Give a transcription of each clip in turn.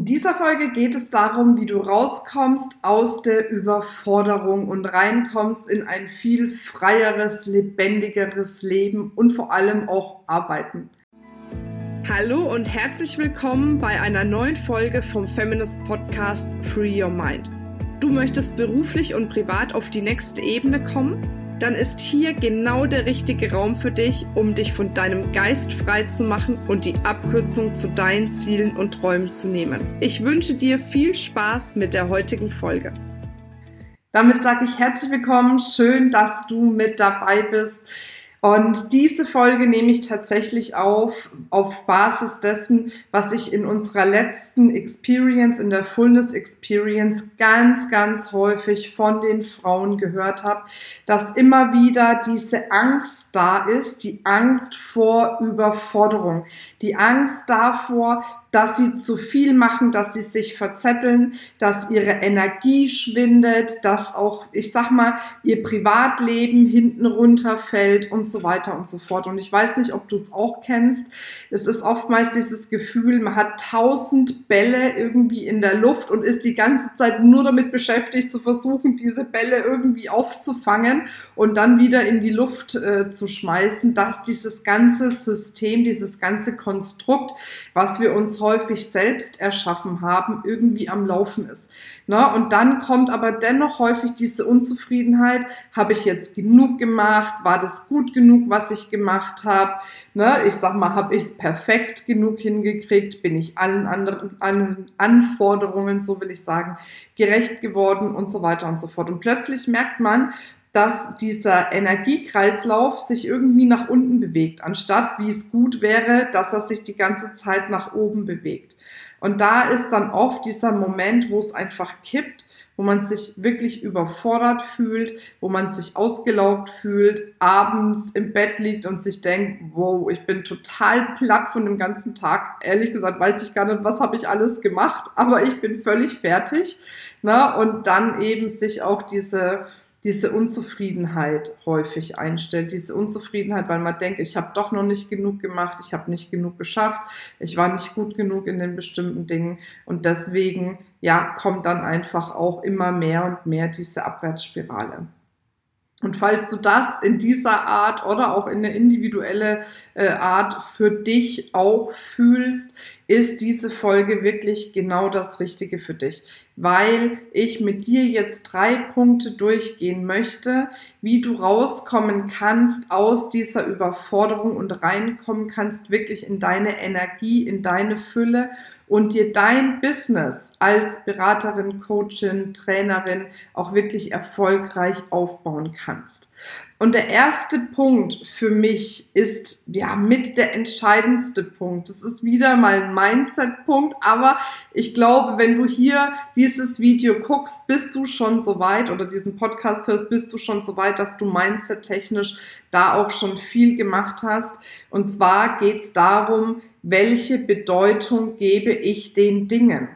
In dieser Folge geht es darum, wie du rauskommst aus der Überforderung und reinkommst in ein viel freieres, lebendigeres Leben und vor allem auch Arbeiten. Hallo und herzlich willkommen bei einer neuen Folge vom Feminist Podcast Free Your Mind. Du möchtest beruflich und privat auf die nächste Ebene kommen? Dann ist hier genau der richtige Raum für dich, um dich von deinem Geist frei zu machen und die Abkürzung zu deinen Zielen und Träumen zu nehmen. Ich wünsche dir viel Spaß mit der heutigen Folge. Damit sage ich herzlich willkommen, schön, dass du mit dabei bist. Und diese Folge nehme ich tatsächlich auf, auf Basis dessen, was ich in unserer letzten Experience, in der Fullness Experience, ganz, ganz häufig von den Frauen gehört habe, dass immer wieder diese Angst da ist, die Angst vor Überforderung, die Angst davor, dass sie zu viel machen, dass sie sich verzetteln, dass ihre Energie schwindet, dass auch, ich sag mal, ihr Privatleben hinten runterfällt und so weiter und so fort. Und ich weiß nicht, ob du es auch kennst. Es ist oftmals dieses Gefühl, man hat tausend Bälle irgendwie in der Luft und ist die ganze Zeit nur damit beschäftigt, zu versuchen, diese Bälle irgendwie aufzufangen und dann wieder in die Luft äh, zu schmeißen, dass dieses ganze System, dieses ganze Konstrukt, was wir uns häufig selbst erschaffen haben, irgendwie am Laufen ist. Ne? Und dann kommt aber dennoch häufig diese Unzufriedenheit, habe ich jetzt genug gemacht, war das gut genug, was ich gemacht habe, ne? ich sag mal, habe ich es perfekt genug hingekriegt, bin ich allen anderen allen Anforderungen, so will ich sagen, gerecht geworden und so weiter und so fort. Und plötzlich merkt man, dass dieser Energiekreislauf sich irgendwie nach unten bewegt, anstatt wie es gut wäre, dass er sich die ganze Zeit nach oben bewegt. Und da ist dann oft dieser Moment, wo es einfach kippt, wo man sich wirklich überfordert fühlt, wo man sich ausgelaugt fühlt, abends im Bett liegt und sich denkt, wow, ich bin total platt von dem ganzen Tag. Ehrlich gesagt weiß ich gar nicht, was habe ich alles gemacht, aber ich bin völlig fertig. Ne? Und dann eben sich auch diese diese Unzufriedenheit häufig einstellt. Diese Unzufriedenheit, weil man denkt, ich habe doch noch nicht genug gemacht, ich habe nicht genug geschafft, ich war nicht gut genug in den bestimmten Dingen und deswegen ja kommt dann einfach auch immer mehr und mehr diese Abwärtsspirale. Und falls du das in dieser Art oder auch in eine individuelle äh, Art für dich auch fühlst, ist diese Folge wirklich genau das Richtige für dich, weil ich mit dir jetzt drei Punkte durchgehen möchte, wie du rauskommen kannst aus dieser Überforderung und reinkommen kannst wirklich in deine Energie, in deine Fülle und dir dein Business als Beraterin, Coachin, Trainerin auch wirklich erfolgreich aufbauen kannst. Und der erste Punkt für mich ist ja mit der entscheidendste Punkt. Das ist wieder mal ein Mindset-Punkt, aber ich glaube, wenn du hier dieses Video guckst, bist du schon so weit oder diesen Podcast hörst, bist du schon so weit, dass du Mindset-technisch da auch schon viel gemacht hast. Und zwar geht es darum, welche Bedeutung gebe ich den Dingen.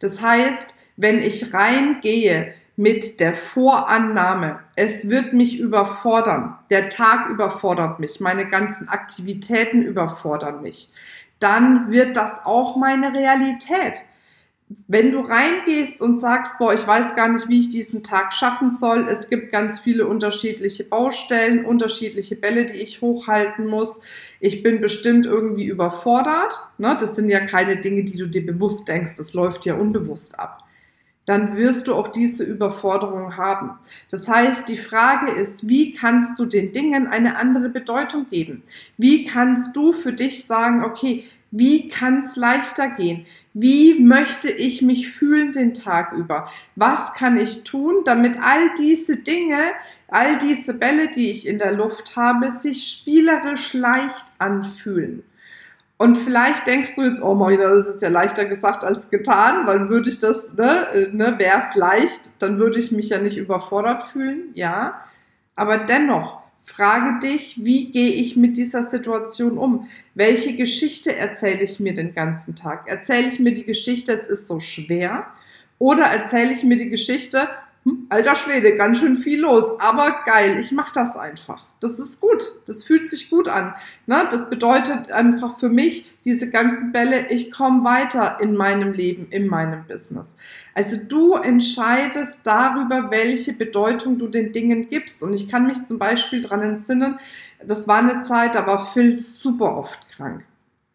Das heißt, wenn ich reingehe mit der Vorannahme, es wird mich überfordern, der Tag überfordert mich, meine ganzen Aktivitäten überfordern mich, dann wird das auch meine Realität. Wenn du reingehst und sagst, boah, ich weiß gar nicht, wie ich diesen Tag schaffen soll, es gibt ganz viele unterschiedliche Baustellen, unterschiedliche Bälle, die ich hochhalten muss, ich bin bestimmt irgendwie überfordert, ne? das sind ja keine Dinge, die du dir bewusst denkst, das läuft ja unbewusst ab dann wirst du auch diese Überforderung haben. Das heißt, die Frage ist, wie kannst du den Dingen eine andere Bedeutung geben? Wie kannst du für dich sagen, okay, wie kann es leichter gehen? Wie möchte ich mich fühlen den Tag über? Was kann ich tun, damit all diese Dinge, all diese Bälle, die ich in der Luft habe, sich spielerisch leicht anfühlen? Und vielleicht denkst du jetzt, oh Marina, das ist ja leichter gesagt als getan, weil würde ich das, ne, äh, ne wäre es leicht, dann würde ich mich ja nicht überfordert fühlen, ja. Aber dennoch, frage dich, wie gehe ich mit dieser Situation um? Welche Geschichte erzähle ich mir den ganzen Tag? Erzähle ich mir die Geschichte, es ist so schwer? Oder erzähle ich mir die Geschichte, hm, alter Schwede, ganz schön viel los, aber geil, ich mache das einfach. Das ist gut, das fühlt sich gut an. Ne? Das bedeutet einfach für mich, diese ganzen Bälle, ich komme weiter in meinem Leben, in meinem Business. Also du entscheidest darüber, welche Bedeutung du den Dingen gibst. Und ich kann mich zum Beispiel daran entsinnen, das war eine Zeit, da war Phil super oft krank.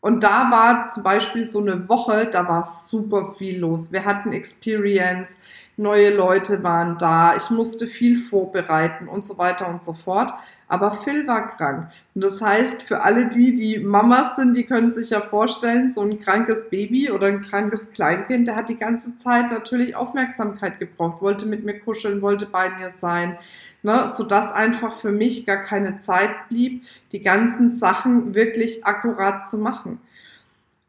Und da war zum Beispiel so eine Woche, da war super viel los. Wir hatten Experience, neue Leute waren da, ich musste viel vorbereiten und so weiter und so fort. Aber Phil war krank. Und das heißt, für alle die, die Mamas sind, die können sich ja vorstellen, so ein krankes Baby oder ein krankes Kleinkind, der hat die ganze Zeit natürlich Aufmerksamkeit gebraucht, wollte mit mir kuscheln, wollte bei mir sein, ne, sodass einfach für mich gar keine Zeit blieb, die ganzen Sachen wirklich akkurat zu machen.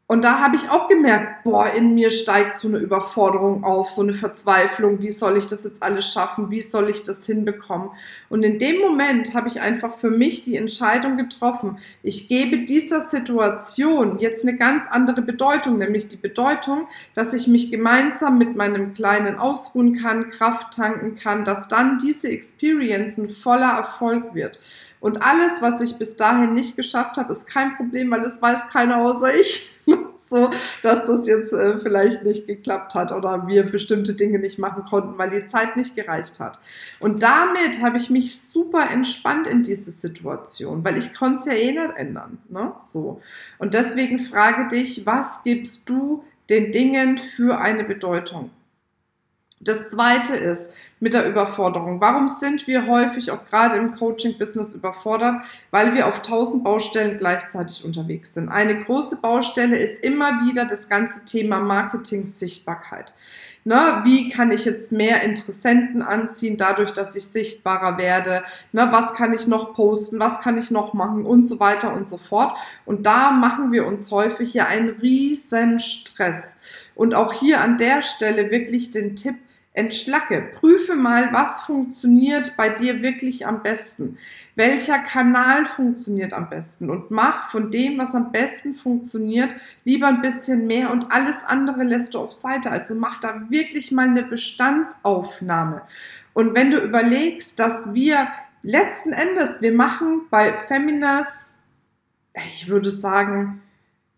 Und da habe ich auch gemerkt, boah, in mir steigt so eine Überforderung auf, so eine Verzweiflung. Wie soll ich das jetzt alles schaffen? Wie soll ich das hinbekommen? Und in dem Moment habe ich einfach für mich die Entscheidung getroffen. Ich gebe dieser Situation jetzt eine ganz andere Bedeutung, nämlich die Bedeutung, dass ich mich gemeinsam mit meinem Kleinen ausruhen kann, Kraft tanken kann, dass dann diese Experience ein voller Erfolg wird. Und alles, was ich bis dahin nicht geschafft habe, ist kein Problem, weil es weiß keiner außer ich. so, dass das jetzt äh, vielleicht nicht geklappt hat oder wir bestimmte Dinge nicht machen konnten, weil die Zeit nicht gereicht hat. Und damit habe ich mich super entspannt in diese Situation, weil ich konnte es ja eh nicht ändern. Ne? So. Und deswegen frage dich, was gibst du den Dingen für eine Bedeutung? Das zweite ist mit der Überforderung. Warum sind wir häufig auch gerade im Coaching-Business überfordert? Weil wir auf tausend Baustellen gleichzeitig unterwegs sind. Eine große Baustelle ist immer wieder das ganze Thema Marketing-Sichtbarkeit. Ne, wie kann ich jetzt mehr Interessenten anziehen, dadurch, dass ich sichtbarer werde? Ne, was kann ich noch posten? Was kann ich noch machen? Und so weiter und so fort. Und da machen wir uns häufig ja einen riesen Stress. Und auch hier an der Stelle wirklich den Tipp, entschlacke. Prüfe mal, was funktioniert bei dir wirklich am besten. Welcher Kanal funktioniert am besten und mach von dem, was am besten funktioniert, lieber ein bisschen mehr und alles andere lässt du auf Seite. Also mach da wirklich mal eine Bestandsaufnahme. Und wenn du überlegst, dass wir letzten Endes, wir machen bei Feminas, ich würde sagen,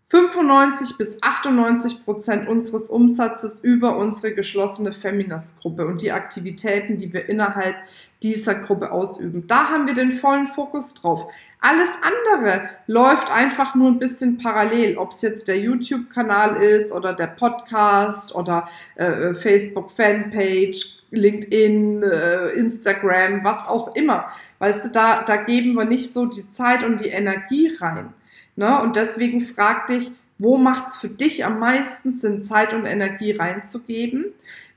95 bis 98 Prozent unseres Umsatzes über unsere geschlossene Feminist-Gruppe und die Aktivitäten, die wir innerhalb dieser Gruppe ausüben. Da haben wir den vollen Fokus drauf. Alles andere läuft einfach nur ein bisschen parallel, ob es jetzt der YouTube-Kanal ist oder der Podcast oder äh, Facebook-Fanpage, LinkedIn, äh, Instagram, was auch immer. Weißt du, da, da geben wir nicht so die Zeit und die Energie rein. Ne? Und deswegen frag dich, wo macht es für dich am meisten Sinn, Zeit und Energie reinzugeben?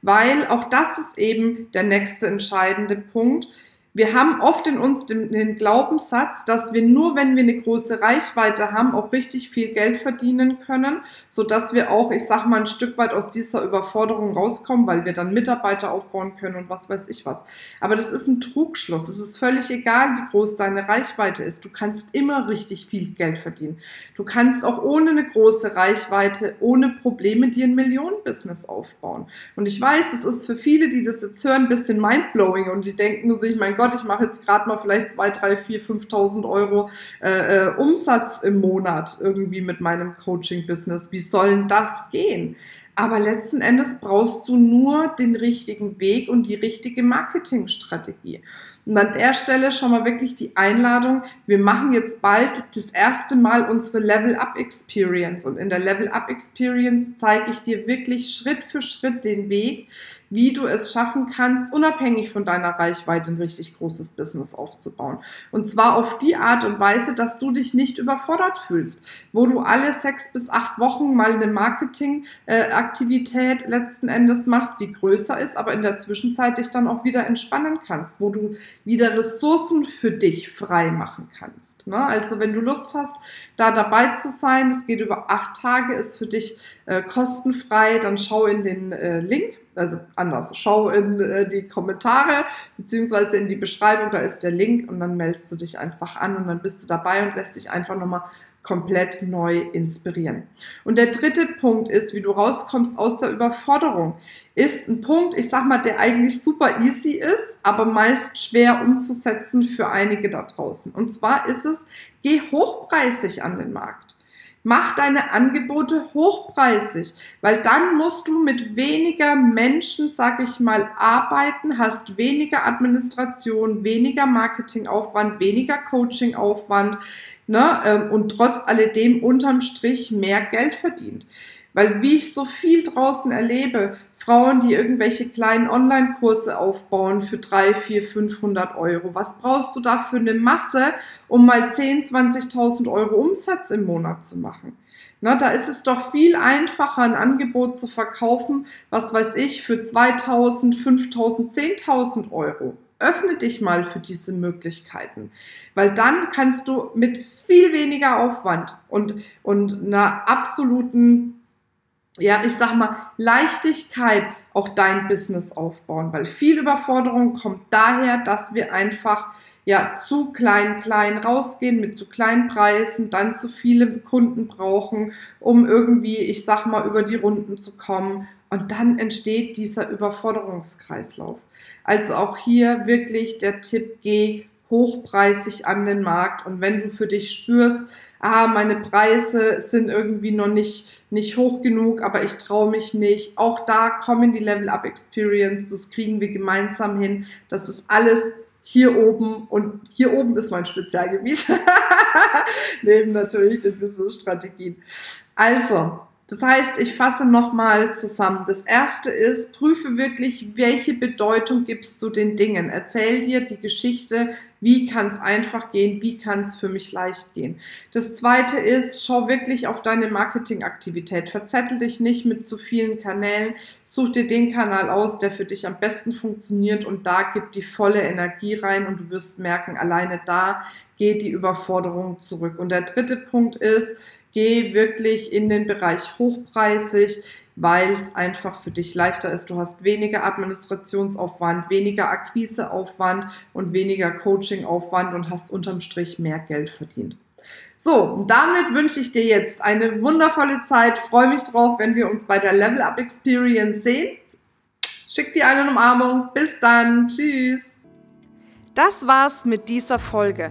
Weil auch das ist eben der nächste entscheidende Punkt wir haben oft in uns den, den, Glaubenssatz, dass wir nur, wenn wir eine große Reichweite haben, auch richtig viel Geld verdienen können, so dass wir auch, ich sag mal, ein Stück weit aus dieser Überforderung rauskommen, weil wir dann Mitarbeiter aufbauen können und was weiß ich was. Aber das ist ein Trugschluss. Es ist völlig egal, wie groß deine Reichweite ist. Du kannst immer richtig viel Geld verdienen. Du kannst auch ohne eine große Reichweite, ohne Probleme dir ein Millionenbusiness aufbauen. Und ich weiß, es ist für viele, die das jetzt hören, ein bisschen mindblowing und die denken sich, mein Gott, ich mache jetzt gerade mal vielleicht 2, 3, 4, 5.000 Euro äh, äh, Umsatz im Monat irgendwie mit meinem Coaching-Business. Wie soll denn das gehen? Aber letzten Endes brauchst du nur den richtigen Weg und die richtige Marketingstrategie. Und an der Stelle schon mal wirklich die Einladung. Wir machen jetzt bald das erste Mal unsere Level Up Experience. Und in der Level Up Experience zeige ich dir wirklich Schritt für Schritt den Weg, wie du es schaffen kannst, unabhängig von deiner Reichweite ein richtig großes Business aufzubauen. Und zwar auf die Art und Weise, dass du dich nicht überfordert fühlst, wo du alle sechs bis acht Wochen mal eine Marketingaktivität äh, letzten Endes machst, die größer ist, aber in der Zwischenzeit dich dann auch wieder entspannen kannst, wo du wieder Ressourcen für dich frei machen kannst. Ne? Also wenn du Lust hast, da dabei zu sein, das geht über acht Tage, ist für dich äh, kostenfrei, dann schau in den äh, Link also anders. Schau in äh, die Kommentare beziehungsweise in die Beschreibung, da ist der Link und dann meldest du dich einfach an und dann bist du dabei und lässt dich einfach nochmal komplett neu inspirieren. Und der dritte Punkt ist, wie du rauskommst aus der Überforderung, ist ein Punkt, ich sag mal, der eigentlich super easy ist, aber meist schwer umzusetzen für einige da draußen. Und zwar ist es, geh hochpreisig an den Markt. Mach deine Angebote hochpreisig, weil dann musst du mit weniger Menschen, sag ich mal, arbeiten, hast weniger Administration, weniger Marketingaufwand, weniger Coachingaufwand ne, ähm, und trotz alledem unterm Strich mehr Geld verdient. Weil wie ich so viel draußen erlebe, Frauen, die irgendwelche kleinen Online-Kurse aufbauen für 3, 4, 500 Euro. Was brauchst du da für eine Masse, um mal 10, 20.000 Euro Umsatz im Monat zu machen? Na, da ist es doch viel einfacher, ein Angebot zu verkaufen, was weiß ich, für 2000, 5000, 10.000 Euro. Öffne dich mal für diese Möglichkeiten, weil dann kannst du mit viel weniger Aufwand und, und einer absoluten ja, ich sag mal, Leichtigkeit auch dein Business aufbauen, weil viel Überforderung kommt daher, dass wir einfach ja zu klein klein rausgehen mit zu kleinen Preisen, dann zu viele Kunden brauchen, um irgendwie, ich sag mal, über die Runden zu kommen und dann entsteht dieser Überforderungskreislauf. Also auch hier wirklich der Tipp, geh hochpreisig an den Markt und wenn du für dich spürst, ah, meine Preise sind irgendwie noch nicht, nicht hoch genug, aber ich traue mich nicht. Auch da kommen die Level Up Experience, das kriegen wir gemeinsam hin. Das ist alles hier oben und hier oben ist mein Spezialgebiet. Neben natürlich den Business-Strategien. Also, das heißt, ich fasse nochmal zusammen. Das erste ist, prüfe wirklich, welche Bedeutung gibst du den Dingen. Erzähl dir die Geschichte, wie kann es einfach gehen, wie kann es für mich leicht gehen. Das zweite ist, schau wirklich auf deine Marketingaktivität. Verzettel dich nicht mit zu vielen Kanälen. Such dir den Kanal aus, der für dich am besten funktioniert und da gib die volle Energie rein und du wirst merken, alleine da geht die Überforderung zurück. Und der dritte Punkt ist, geh wirklich in den Bereich hochpreisig, weil es einfach für dich leichter ist. Du hast weniger Administrationsaufwand, weniger Akquiseaufwand und weniger Coachingaufwand und hast unterm Strich mehr Geld verdient. So, und damit wünsche ich dir jetzt eine wundervolle Zeit. Freue mich drauf, wenn wir uns bei der Level Up Experience sehen. Schick dir eine Umarmung. Bis dann. Tschüss. Das war's mit dieser Folge.